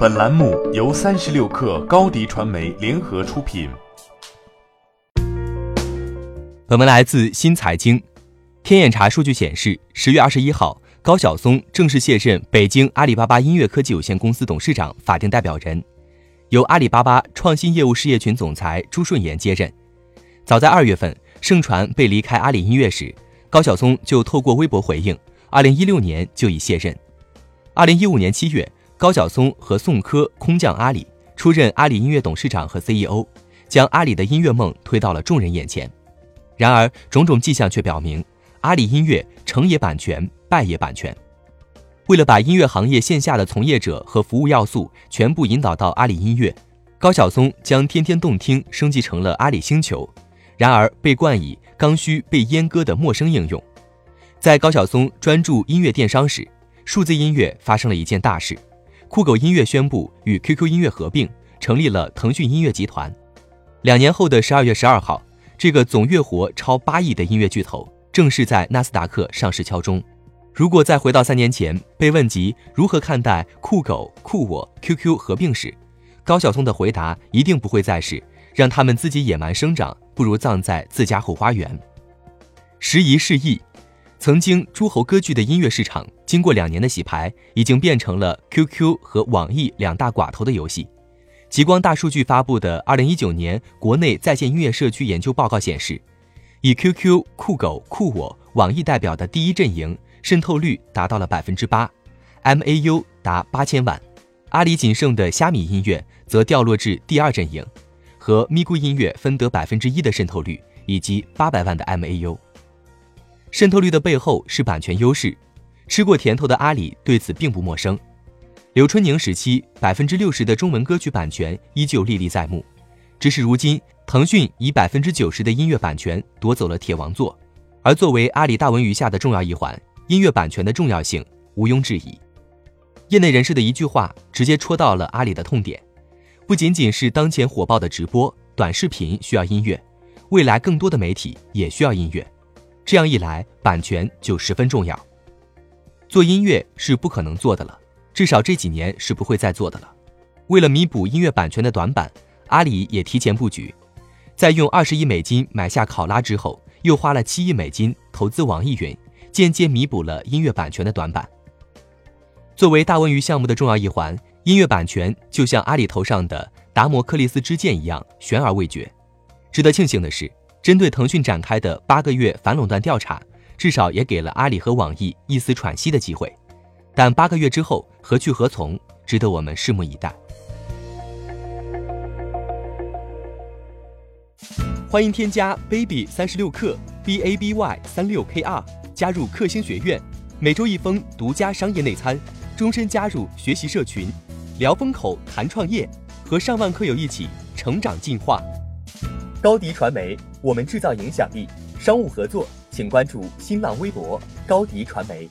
本栏目由三十六氪高低传媒联合出品。本文来自新财经。天眼查数据显示，十月二十一号，高晓松正式卸任北京阿里巴巴音乐科技有限公司董事长法定代表人，由阿里巴巴创新业务事业群总裁朱顺炎接任。早在二月份，盛传被离开阿里音乐时，高晓松就透过微博回应，二零一六年就已卸任。二零一五年七月。高晓松和宋柯空降阿里，出任阿里音乐董事长和 CEO，将阿里的音乐梦推到了众人眼前。然而，种种迹象却表明，阿里音乐成也版权，败也版权。为了把音乐行业线下的从业者和服务要素全部引导到阿里音乐，高晓松将天天动听升级成了阿里星球。然而，被冠以刚需被阉割的陌生应用。在高晓松专注音乐电商时，数字音乐发生了一件大事。酷狗音乐宣布与 QQ 音乐合并，成立了腾讯音乐集团。两年后的十二月十二号，这个总月活超八亿的音乐巨头正式在纳斯达克上市敲钟。如果再回到三年前，被问及如何看待酷狗、酷我、QQ 合并时，高晓松的回答一定不会再是让他们自己野蛮生长，不如葬在自家后花园。时移世易。曾经诸侯割据的音乐市场，经过两年的洗牌，已经变成了 QQ 和网易两大寡头的游戏。极光大数据发布的二零一九年国内在线音乐社区研究报告显示，以 QQ、酷狗、酷我、网易代表的第一阵营渗透率达到了百分之八，MAU 达八千万；阿里仅剩的虾米音乐则掉落至第二阵营，和咪咕音乐分得百分之一的渗透率以及八百万的 MAU。渗透率的背后是版权优势，吃过甜头的阿里对此并不陌生。刘春宁时期，百分之六十的中文歌曲版权依旧历历在目，只是如今腾讯以百分之九十的音乐版权夺走了铁王座。而作为阿里大文娱下的重要一环，音乐版权的重要性毋庸置疑。业内人士的一句话直接戳到了阿里的痛点：不仅仅是当前火爆的直播、短视频需要音乐，未来更多的媒体也需要音乐。这样一来，版权就十分重要。做音乐是不可能做的了，至少这几年是不会再做的了。为了弥补音乐版权的短板，阿里也提前布局，在用二十亿美金买下考拉之后，又花了七亿美金投资网易云，间接弥补了音乐版权的短板。作为大文娱项目的重要一环，音乐版权就像阿里头上的达摩克利斯之剑一样悬而未决。值得庆幸的是。针对腾讯展开的八个月反垄断调查，至少也给了阿里和网易一丝喘息的机会。但八个月之后何去何从，值得我们拭目以待。欢迎添加 baby 三十六克 b a b y 三六 k r 加入克星学院，每周一封独家商业内参，终身加入学习社群，聊风口谈创业，和上万课友一起成长进化。高迪传媒。我们制造影响力，商务合作请关注新浪微博高迪传媒。